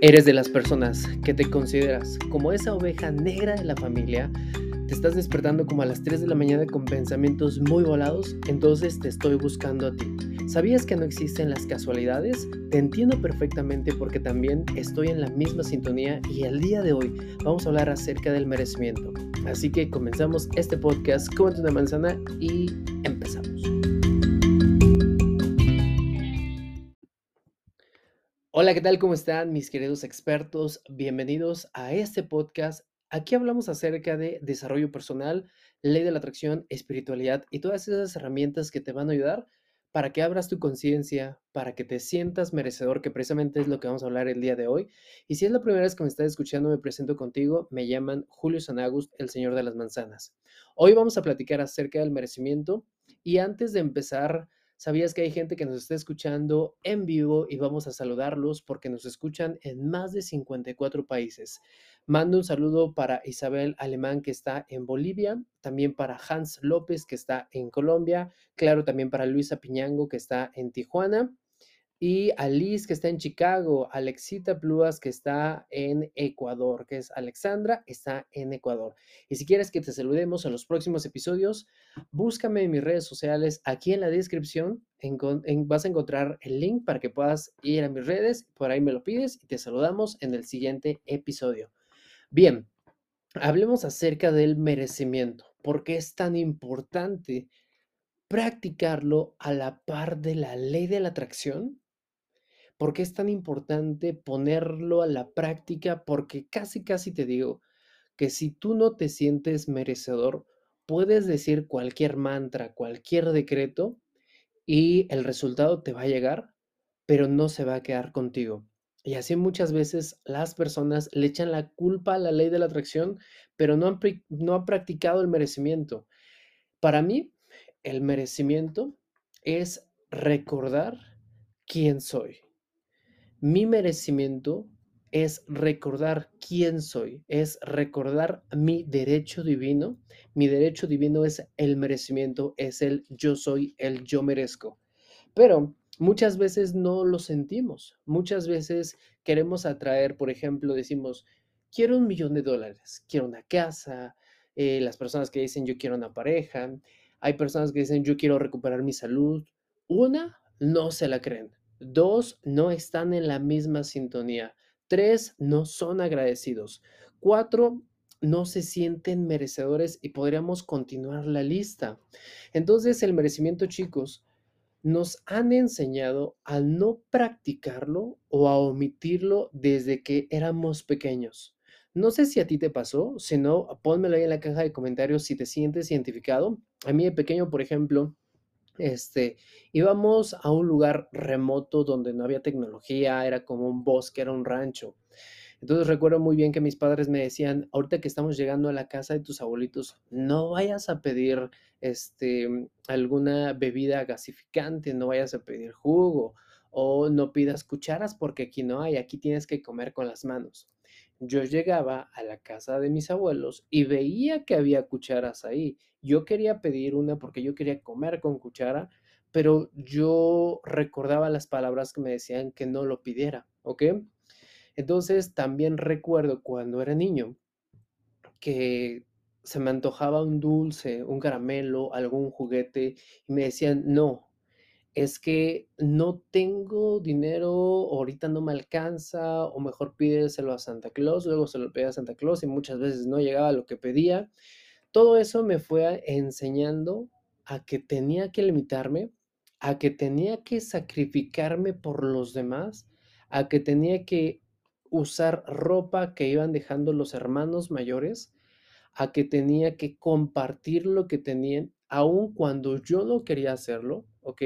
Eres de las personas que te consideras como esa oveja negra de la familia. Te estás despertando como a las 3 de la mañana con pensamientos muy volados, entonces te estoy buscando a ti. ¿Sabías que no existen las casualidades? Te entiendo perfectamente porque también estoy en la misma sintonía y el día de hoy vamos a hablar acerca del merecimiento. Así que comenzamos este podcast, Cómete una manzana y empezamos. Hola, ¿qué tal? ¿Cómo están mis queridos expertos? Bienvenidos a este podcast. Aquí hablamos acerca de desarrollo personal, ley de la atracción, espiritualidad y todas esas herramientas que te van a ayudar para que abras tu conciencia, para que te sientas merecedor, que precisamente es lo que vamos a hablar el día de hoy. Y si es la primera vez que me estás escuchando, me presento contigo. Me llaman Julio Sanagust, el Señor de las Manzanas. Hoy vamos a platicar acerca del merecimiento y antes de empezar ¿Sabías que hay gente que nos está escuchando en vivo y vamos a saludarlos porque nos escuchan en más de 54 países? Mando un saludo para Isabel Alemán que está en Bolivia, también para Hans López que está en Colombia, claro, también para Luisa Piñango que está en Tijuana y Alice, que está en Chicago, Alexita Pluas, que está en Ecuador, que es Alexandra, está en Ecuador. Y si quieres que te saludemos en los próximos episodios, búscame en mis redes sociales. Aquí en la descripción vas a encontrar el link para que puedas ir a mis redes, por ahí me lo pides y te saludamos en el siguiente episodio. Bien, hablemos acerca del merecimiento. ¿Por qué es tan importante practicarlo a la par de la ley de la atracción? ¿Por qué es tan importante ponerlo a la práctica? Porque casi, casi te digo que si tú no te sientes merecedor, puedes decir cualquier mantra, cualquier decreto y el resultado te va a llegar, pero no se va a quedar contigo. Y así muchas veces las personas le echan la culpa a la ley de la atracción, pero no han, no han practicado el merecimiento. Para mí, el merecimiento es recordar quién soy. Mi merecimiento es recordar quién soy, es recordar mi derecho divino. Mi derecho divino es el merecimiento, es el yo soy, el yo merezco. Pero muchas veces no lo sentimos. Muchas veces queremos atraer, por ejemplo, decimos, quiero un millón de dólares, quiero una casa. Eh, las personas que dicen, yo quiero una pareja. Hay personas que dicen, yo quiero recuperar mi salud. Una, no se la creen. Dos, no están en la misma sintonía. Tres, no son agradecidos. Cuatro, no se sienten merecedores y podríamos continuar la lista. Entonces, el merecimiento, chicos, nos han enseñado a no practicarlo o a omitirlo desde que éramos pequeños. No sé si a ti te pasó, si no, pónmelo ahí en la caja de comentarios si te sientes identificado. A mí de pequeño, por ejemplo, este, íbamos a un lugar remoto donde no había tecnología, era como un bosque, era un rancho. Entonces recuerdo muy bien que mis padres me decían, ahorita que estamos llegando a la casa de tus abuelitos, no vayas a pedir este, alguna bebida gasificante, no vayas a pedir jugo o no pidas cucharas porque aquí no hay, aquí tienes que comer con las manos. Yo llegaba a la casa de mis abuelos y veía que había cucharas ahí yo quería pedir una porque yo quería comer con cuchara, pero yo recordaba las palabras que me decían que no lo pidiera, ¿ok? Entonces también recuerdo cuando era niño que se me antojaba un dulce, un caramelo, algún juguete y me decían, no, es que no tengo dinero, ahorita no me alcanza, o mejor pídeselo a Santa Claus, luego se lo pedía a Santa Claus y muchas veces no llegaba a lo que pedía. Todo eso me fue enseñando a que tenía que limitarme, a que tenía que sacrificarme por los demás, a que tenía que usar ropa que iban dejando los hermanos mayores, a que tenía que compartir lo que tenían, aun cuando yo no quería hacerlo, ¿ok?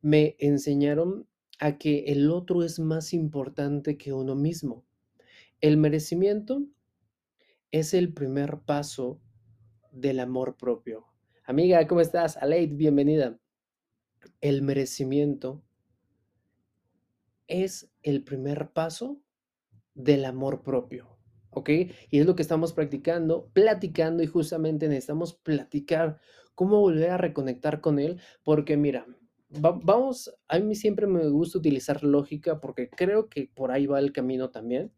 Me enseñaron a que el otro es más importante que uno mismo. El merecimiento es el primer paso del amor propio. Amiga, ¿cómo estás? Aleid, bienvenida. El merecimiento es el primer paso del amor propio, ¿ok? Y es lo que estamos practicando, platicando y justamente necesitamos platicar cómo volver a reconectar con él, porque mira, vamos, a mí siempre me gusta utilizar lógica porque creo que por ahí va el camino también.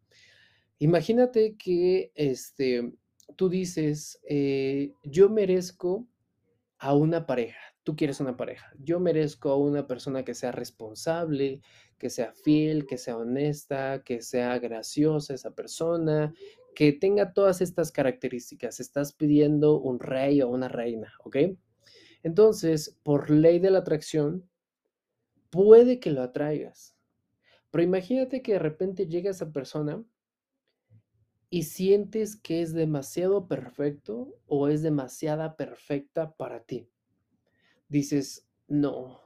Imagínate que este, tú dices, eh, yo merezco a una pareja, tú quieres una pareja, yo merezco a una persona que sea responsable, que sea fiel, que sea honesta, que sea graciosa esa persona, que tenga todas estas características. Estás pidiendo un rey o una reina, ¿ok? Entonces, por ley de la atracción, puede que lo atraigas. Pero imagínate que de repente llega esa persona y sientes que es demasiado perfecto o es demasiada perfecta para ti. Dices, no,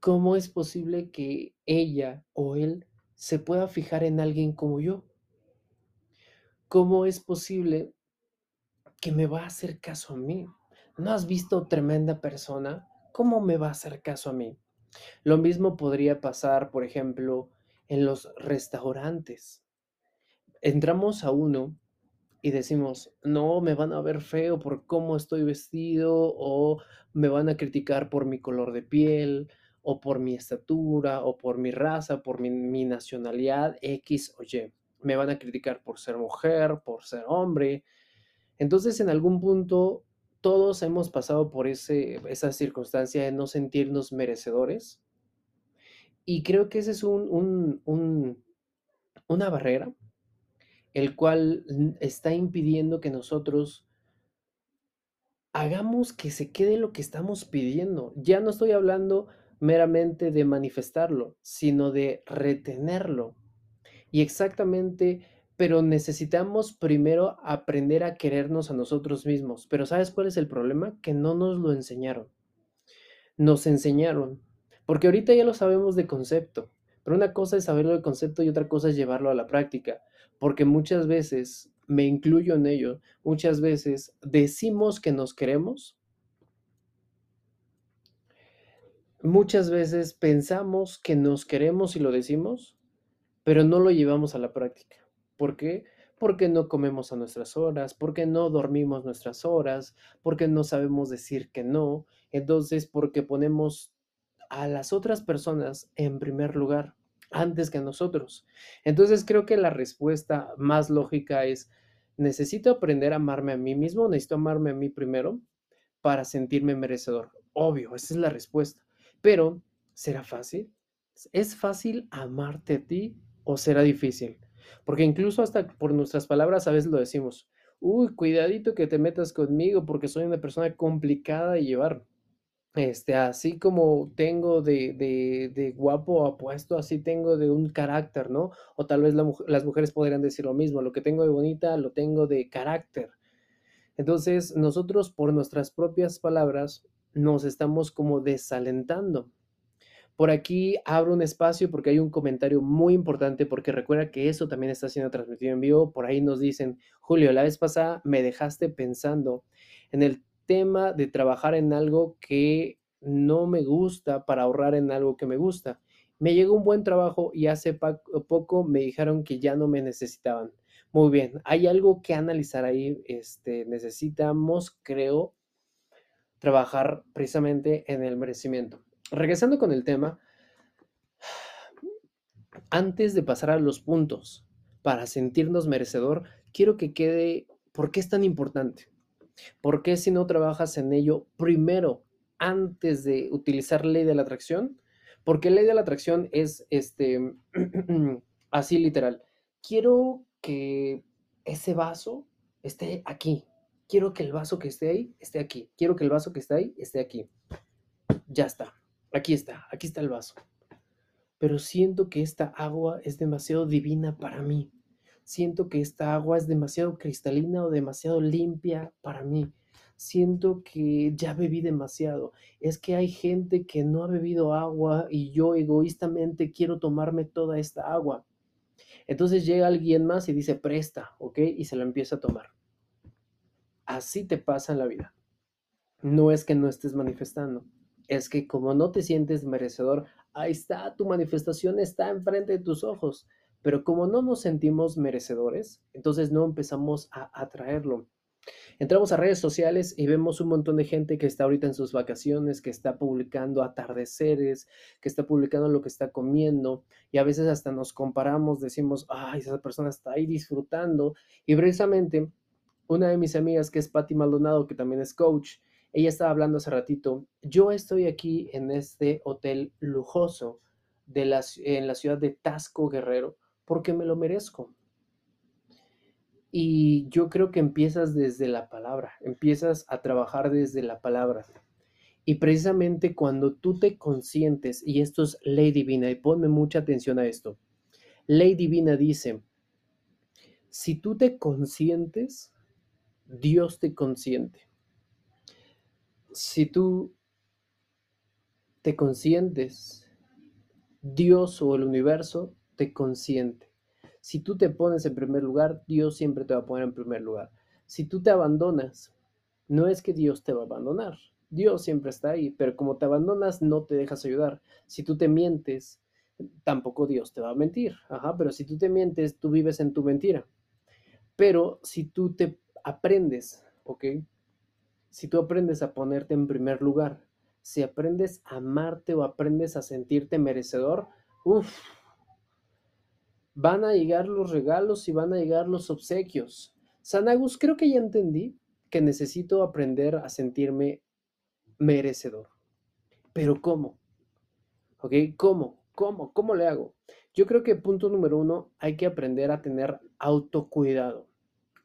¿cómo es posible que ella o él se pueda fijar en alguien como yo? ¿Cómo es posible que me va a hacer caso a mí? ¿No has visto tremenda persona? ¿Cómo me va a hacer caso a mí? Lo mismo podría pasar, por ejemplo, en los restaurantes. Entramos a uno y decimos, no, me van a ver feo por cómo estoy vestido o me van a criticar por mi color de piel o por mi estatura o por mi raza, por mi, mi nacionalidad X o Y me van a criticar por ser mujer, por ser hombre. Entonces, en algún punto, todos hemos pasado por ese, esa circunstancia de no sentirnos merecedores. Y creo que ese es un, una barrera, el cual está impidiendo que nosotros hagamos que se quede lo que estamos pidiendo. Ya no estoy hablando meramente de manifestarlo, sino de retenerlo. Y exactamente, pero necesitamos primero aprender a querernos a nosotros mismos. Pero ¿sabes cuál es el problema? Que no nos lo enseñaron. Nos enseñaron. Porque ahorita ya lo sabemos de concepto. Pero una cosa es saberlo de concepto y otra cosa es llevarlo a la práctica. Porque muchas veces, me incluyo en ello, muchas veces decimos que nos queremos. Muchas veces pensamos que nos queremos y lo decimos, pero no lo llevamos a la práctica. ¿Por qué? Porque no comemos a nuestras horas, porque no dormimos nuestras horas, porque no sabemos decir que no. Entonces, porque ponemos a las otras personas en primer lugar antes que a nosotros. Entonces, creo que la respuesta más lógica es, necesito aprender a amarme a mí mismo, necesito amarme a mí primero para sentirme merecedor. Obvio, esa es la respuesta. Pero, ¿será fácil? ¿Es fácil amarte a ti? O será difícil. Porque incluso hasta por nuestras palabras a veces lo decimos. Uy, cuidadito que te metas conmigo porque soy una persona complicada de llevar. Este, así como tengo de, de, de guapo apuesto, así tengo de un carácter, ¿no? O tal vez las mujeres podrían decir lo mismo, lo que tengo de bonita lo tengo de carácter. Entonces, nosotros por nuestras propias palabras nos estamos como desalentando. Por aquí abro un espacio porque hay un comentario muy importante porque recuerda que eso también está siendo transmitido en vivo. Por ahí nos dicen, Julio, la vez pasada me dejaste pensando en el tema de trabajar en algo que no me gusta para ahorrar en algo que me gusta. Me llegó un buen trabajo y hace poco me dijeron que ya no me necesitaban. Muy bien, hay algo que analizar ahí. Este, necesitamos, creo, trabajar precisamente en el merecimiento regresando con el tema, antes de pasar a los puntos para sentirnos merecedor, quiero que quede por qué es tan importante. ¿Por qué si no trabajas en ello primero, antes de utilizar ley de la atracción? Porque ley de la atracción es este así literal. Quiero que ese vaso esté aquí. Quiero que el vaso que esté ahí esté aquí. Quiero que el vaso que esté ahí esté aquí. Ya está. Aquí está, aquí está el vaso. Pero siento que esta agua es demasiado divina para mí. Siento que esta agua es demasiado cristalina o demasiado limpia para mí. Siento que ya bebí demasiado. Es que hay gente que no ha bebido agua y yo egoístamente quiero tomarme toda esta agua. Entonces llega alguien más y dice, presta, ¿ok? Y se la empieza a tomar. Así te pasa en la vida. No es que no estés manifestando es que como no te sientes merecedor, ahí está, tu manifestación está enfrente de tus ojos. Pero como no nos sentimos merecedores, entonces no empezamos a atraerlo. Entramos a redes sociales y vemos un montón de gente que está ahorita en sus vacaciones, que está publicando atardeceres, que está publicando lo que está comiendo y a veces hasta nos comparamos, decimos, ay, esa persona está ahí disfrutando y precisamente una de mis amigas que es Patti Maldonado, que también es coach, ella estaba hablando hace ratito, yo estoy aquí en este hotel lujoso de la, en la ciudad de Tasco Guerrero porque me lo merezco. Y yo creo que empiezas desde la palabra, empiezas a trabajar desde la palabra. Y precisamente cuando tú te consientes, y esto es ley divina, y ponme mucha atención a esto, ley divina dice, si tú te consientes, Dios te consiente. Si tú te consientes, Dios o el universo te consiente. Si tú te pones en primer lugar, Dios siempre te va a poner en primer lugar. Si tú te abandonas, no es que Dios te va a abandonar. Dios siempre está ahí, pero como te abandonas, no te dejas ayudar. Si tú te mientes, tampoco Dios te va a mentir. Ajá, pero si tú te mientes, tú vives en tu mentira. Pero si tú te aprendes, ¿ok? Si tú aprendes a ponerte en primer lugar, si aprendes a amarte o aprendes a sentirte merecedor, uff, van a llegar los regalos y van a llegar los obsequios. Sanagus, creo que ya entendí que necesito aprender a sentirme merecedor. Pero ¿cómo? ¿Ok? ¿Cómo? ¿Cómo? ¿Cómo le hago? Yo creo que punto número uno, hay que aprender a tener autocuidado,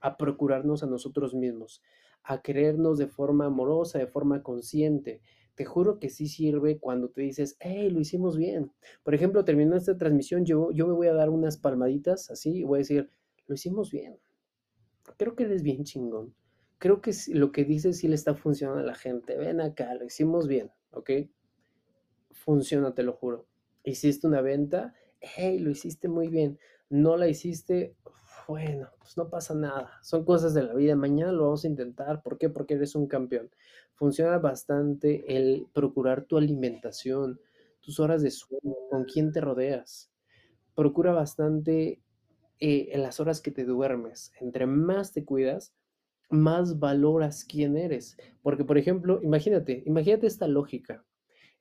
a procurarnos a nosotros mismos, a querernos de forma amorosa, de forma consciente, te juro que sí sirve cuando te dices, hey, lo hicimos bien. Por ejemplo, terminando esta transmisión, yo, yo me voy a dar unas palmaditas así y voy a decir, lo hicimos bien. Creo que eres bien chingón. Creo que lo que dices sí le está funcionando a la gente. Ven acá, lo hicimos bien, ¿ok? Funciona, te lo juro. Hiciste una venta, hey, lo hiciste muy bien. No la hiciste, bueno, pues no pasa nada. Son cosas de la vida. Mañana lo vamos a intentar. ¿Por qué? Porque eres un campeón. Funciona bastante el procurar tu alimentación, tus horas de sueño, con quién te rodeas. Procura bastante eh, en las horas que te duermes. Entre más te cuidas, más valoras quién eres. Porque, por ejemplo, imagínate, imagínate esta lógica.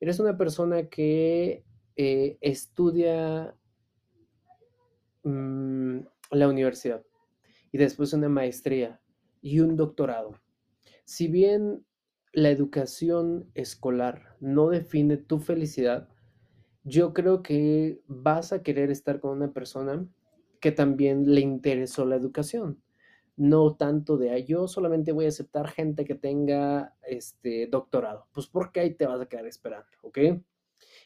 Eres una persona que eh, estudia mm, la universidad y después una maestría y un doctorado. Si bien la educación escolar no define tu felicidad, yo creo que vas a querer estar con una persona que también le interesó la educación. No tanto de, ah, yo solamente voy a aceptar gente que tenga este doctorado. Pues porque ahí te vas a quedar esperando, ¿ok?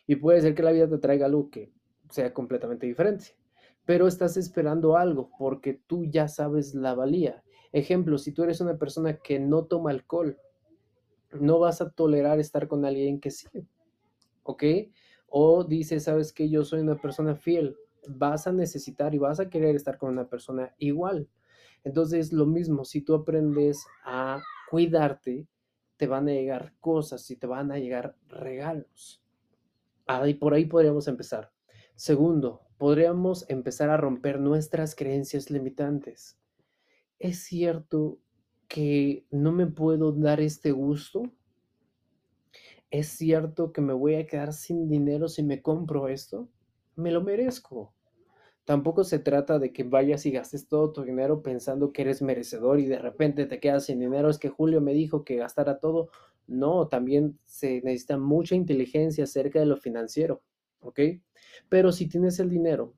Y puede ser que la vida te traiga algo que sea completamente diferente pero estás esperando algo porque tú ya sabes la valía. Ejemplo, si tú eres una persona que no toma alcohol, no vas a tolerar estar con alguien que sí, ¿ok? O dices, sabes que yo soy una persona fiel, vas a necesitar y vas a querer estar con una persona igual. Entonces, lo mismo, si tú aprendes a cuidarte, te van a llegar cosas y te van a llegar regalos. Ahí por ahí podríamos empezar. Segundo, podríamos empezar a romper nuestras creencias limitantes. ¿Es cierto que no me puedo dar este gusto? ¿Es cierto que me voy a quedar sin dinero si me compro esto? Me lo merezco. Tampoco se trata de que vayas y gastes todo tu dinero pensando que eres merecedor y de repente te quedas sin dinero. Es que Julio me dijo que gastara todo. No, también se necesita mucha inteligencia acerca de lo financiero. ¿Ok? Pero si tienes el dinero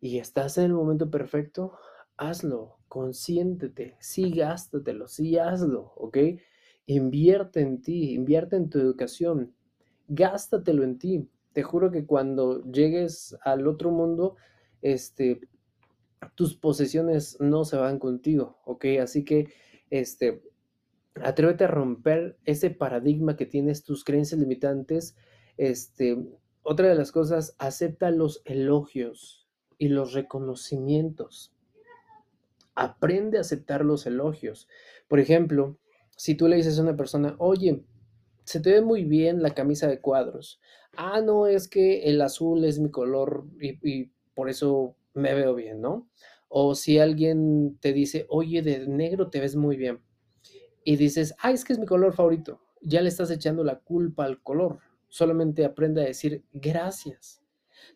y estás en el momento perfecto, hazlo, consiéntete, sí gástatelo, sí hazlo, ¿ok? Invierte en ti, invierte en tu educación, gástatelo en ti. Te juro que cuando llegues al otro mundo, este, tus posesiones no se van contigo, ¿ok? Así que, este, atrévete a romper ese paradigma que tienes, tus creencias limitantes, este, otra de las cosas, acepta los elogios y los reconocimientos. Aprende a aceptar los elogios. Por ejemplo, si tú le dices a una persona, oye, se te ve muy bien la camisa de cuadros. Ah, no, es que el azul es mi color y, y por eso me veo bien, ¿no? O si alguien te dice, oye, de negro te ves muy bien. Y dices, ay, es que es mi color favorito. Ya le estás echando la culpa al color. Solamente aprende a decir gracias.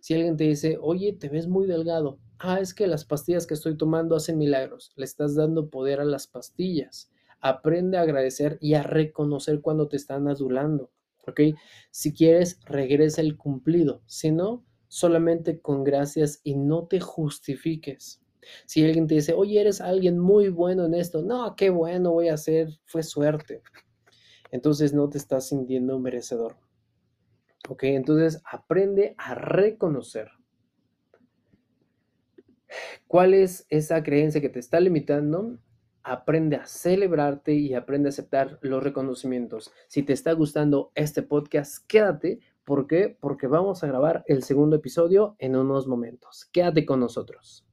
Si alguien te dice, oye, te ves muy delgado. Ah, es que las pastillas que estoy tomando hacen milagros. Le estás dando poder a las pastillas. Aprende a agradecer y a reconocer cuando te están adulando. ¿Ok? Si quieres, regresa el cumplido. Si no, solamente con gracias y no te justifiques. Si alguien te dice, oye, eres alguien muy bueno en esto, no, qué bueno voy a hacer, fue suerte. Entonces no te estás sintiendo merecedor. Ok, entonces aprende a reconocer cuál es esa creencia que te está limitando. Aprende a celebrarte y aprende a aceptar los reconocimientos. Si te está gustando este podcast, quédate. ¿Por qué? Porque vamos a grabar el segundo episodio en unos momentos. Quédate con nosotros.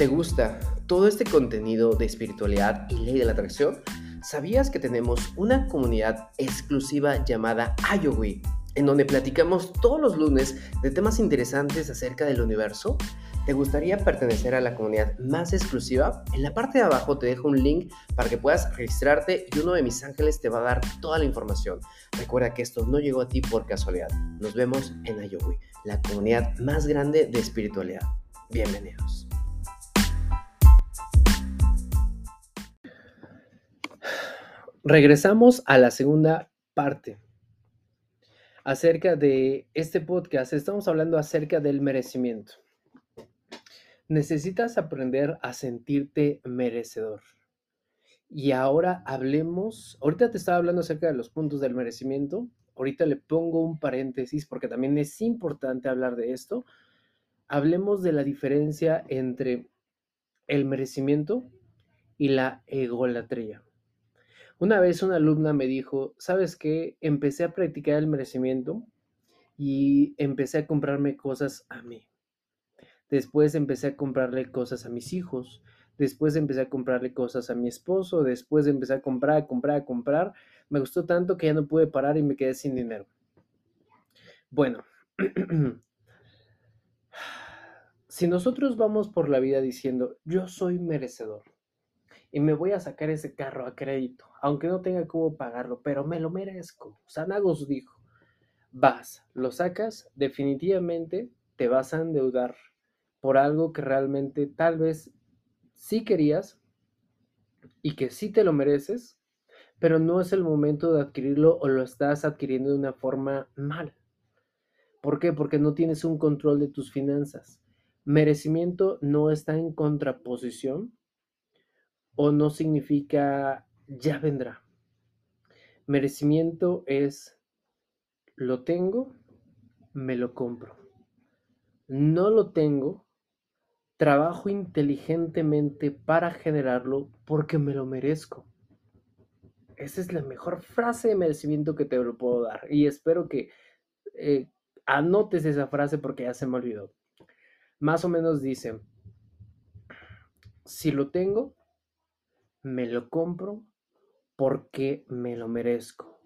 ¿Te gusta todo este contenido de espiritualidad y ley de la atracción? ¿Sabías que tenemos una comunidad exclusiva llamada Ayowi, en donde platicamos todos los lunes de temas interesantes acerca del universo? ¿Te gustaría pertenecer a la comunidad más exclusiva? En la parte de abajo te dejo un link para que puedas registrarte y uno de mis ángeles te va a dar toda la información. Recuerda que esto no llegó a ti por casualidad. Nos vemos en Ayowi, la comunidad más grande de espiritualidad. Bienvenidos. Regresamos a la segunda parte. Acerca de este podcast, estamos hablando acerca del merecimiento. Necesitas aprender a sentirte merecedor. Y ahora hablemos, ahorita te estaba hablando acerca de los puntos del merecimiento, ahorita le pongo un paréntesis porque también es importante hablar de esto. Hablemos de la diferencia entre el merecimiento y la egolatría. Una vez una alumna me dijo, ¿sabes qué? Empecé a practicar el merecimiento y empecé a comprarme cosas a mí. Después empecé a comprarle cosas a mis hijos. Después empecé a comprarle cosas a mi esposo. Después empecé a comprar, a comprar, a comprar. Me gustó tanto que ya no pude parar y me quedé sin dinero. Bueno, si nosotros vamos por la vida diciendo, yo soy merecedor, y me voy a sacar ese carro a crédito, aunque no tenga cómo pagarlo, pero me lo merezco. Sanagos dijo, vas, lo sacas, definitivamente te vas a endeudar por algo que realmente tal vez sí querías y que sí te lo mereces, pero no es el momento de adquirirlo o lo estás adquiriendo de una forma mal. ¿Por qué? Porque no tienes un control de tus finanzas. Merecimiento no está en contraposición o no significa ya vendrá. Merecimiento es lo tengo, me lo compro. No lo tengo, trabajo inteligentemente para generarlo porque me lo merezco. Esa es la mejor frase de merecimiento que te lo puedo dar. Y espero que eh, anotes esa frase porque ya se me olvidó. Más o menos dice, si lo tengo, me lo compro porque me lo merezco.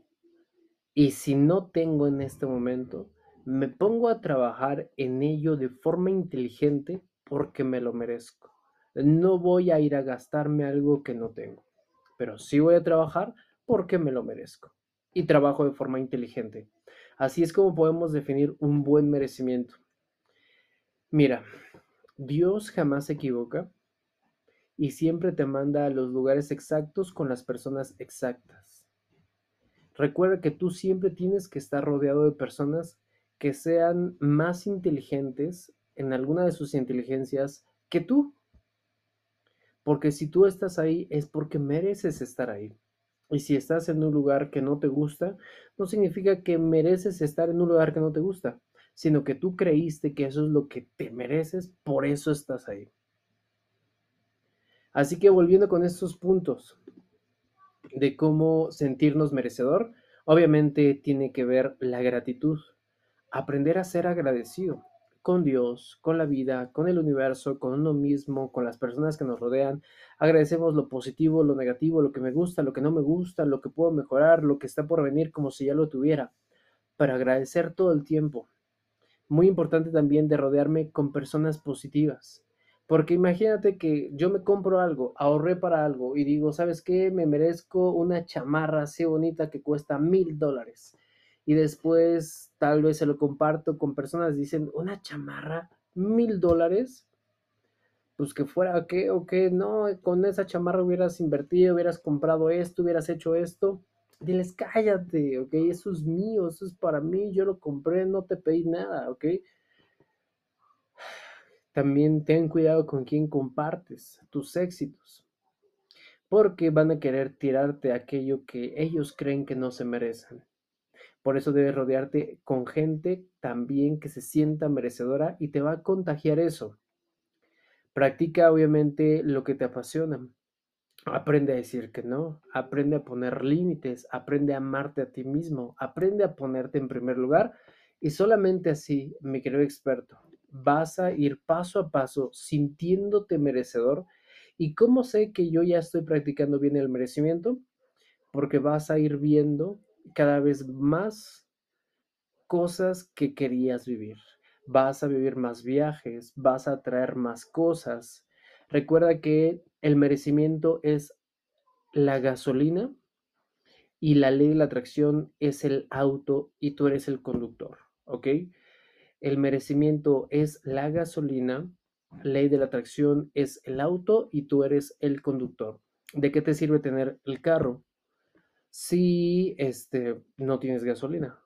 Y si no tengo en este momento, me pongo a trabajar en ello de forma inteligente porque me lo merezco. No voy a ir a gastarme algo que no tengo, pero sí voy a trabajar porque me lo merezco. Y trabajo de forma inteligente. Así es como podemos definir un buen merecimiento. Mira, Dios jamás se equivoca y siempre te manda a los lugares exactos con las personas exactas. Recuerda que tú siempre tienes que estar rodeado de personas que sean más inteligentes en alguna de sus inteligencias que tú. Porque si tú estás ahí es porque mereces estar ahí. Y si estás en un lugar que no te gusta, no significa que mereces estar en un lugar que no te gusta, sino que tú creíste que eso es lo que te mereces, por eso estás ahí. Así que volviendo con estos puntos de cómo sentirnos merecedor, obviamente tiene que ver la gratitud, aprender a ser agradecido. con Dios, con la vida, con el universo, con uno mismo, con las personas que nos rodean. Agradecemos lo positivo, lo negativo, lo que me gusta, lo que no me gusta, lo que puedo mejorar, lo que está por venir como si ya lo tuviera. Para agradecer todo el tiempo. Muy importante también de rodearme con personas positivas. Porque imagínate que yo me compro algo, ahorré para algo y digo, ¿sabes qué? Me merezco una chamarra así bonita que cuesta mil dólares y después tal vez se lo comparto con personas, dicen, una chamarra, mil dólares, pues que fuera, ¿qué? O qué, no, con esa chamarra hubieras invertido, hubieras comprado esto, hubieras hecho esto. Diles, cállate, ¿ok? Eso es mío, eso es para mí, yo lo compré, no te pedí nada, ¿ok? También ten cuidado con quién compartes tus éxitos, porque van a querer tirarte aquello que ellos creen que no se merecen. Por eso debes rodearte con gente también que se sienta merecedora y te va a contagiar eso. Practica obviamente lo que te apasiona. Aprende a decir que no, aprende a poner límites, aprende a amarte a ti mismo, aprende a ponerte en primer lugar y solamente así, mi querido experto, vas a ir paso a paso sintiéndote merecedor. ¿Y cómo sé que yo ya estoy practicando bien el merecimiento? Porque vas a ir viendo cada vez más cosas que querías vivir. Vas a vivir más viajes, vas a traer más cosas. Recuerda que el merecimiento es la gasolina y la ley de la atracción es el auto y tú eres el conductor, ¿ok? El merecimiento es la gasolina, ley de la atracción es el auto y tú eres el conductor. ¿De qué te sirve tener el carro? si este, no tienes gasolina?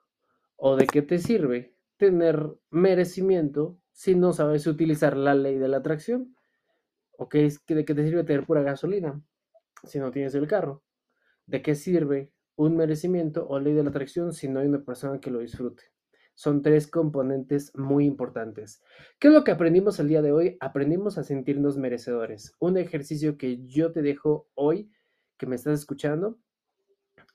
¿O de qué te sirve tener merecimiento si no sabes utilizar la ley de la atracción? ¿O qué es, de qué te sirve tener pura gasolina si no tienes el carro? ¿De qué sirve un merecimiento o ley de la atracción si no hay una persona que lo disfrute? Son tres componentes muy importantes. ¿Qué es lo que aprendimos el día de hoy? Aprendimos a sentirnos merecedores. Un ejercicio que yo te dejo hoy, que me estás escuchando,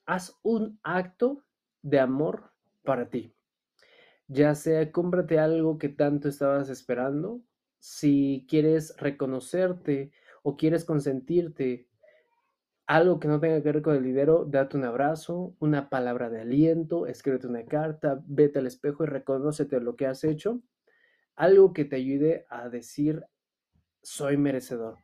haz un acto de amor para ti. Ya sea cómprate algo que tanto estabas esperando, si quieres reconocerte o quieres consentirte, algo que no tenga que ver con el dinero, date un abrazo, una palabra de aliento, escríbete una carta, vete al espejo y reconócete lo que has hecho. Algo que te ayude a decir, soy merecedor.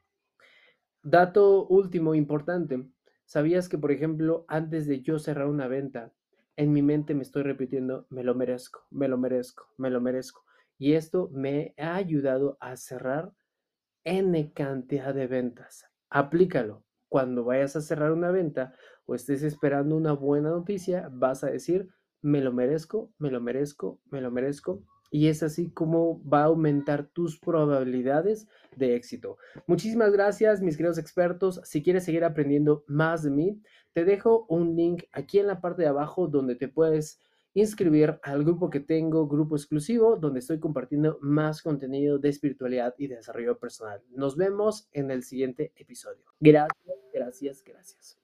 Dato último importante, ¿Sabías que, por ejemplo, antes de yo cerrar una venta, en mi mente me estoy repitiendo, me lo merezco, me lo merezco, me lo merezco? Y esto me ha ayudado a cerrar N cantidad de ventas. Aplícalo. Cuando vayas a cerrar una venta o estés esperando una buena noticia, vas a decir, me lo merezco, me lo merezco, me lo merezco y es así como va a aumentar tus probabilidades de éxito. Muchísimas gracias, mis queridos expertos. Si quieres seguir aprendiendo más de mí, te dejo un link aquí en la parte de abajo donde te puedes inscribir al grupo que tengo, grupo exclusivo, donde estoy compartiendo más contenido de espiritualidad y desarrollo personal. Nos vemos en el siguiente episodio. Gracias, gracias, gracias.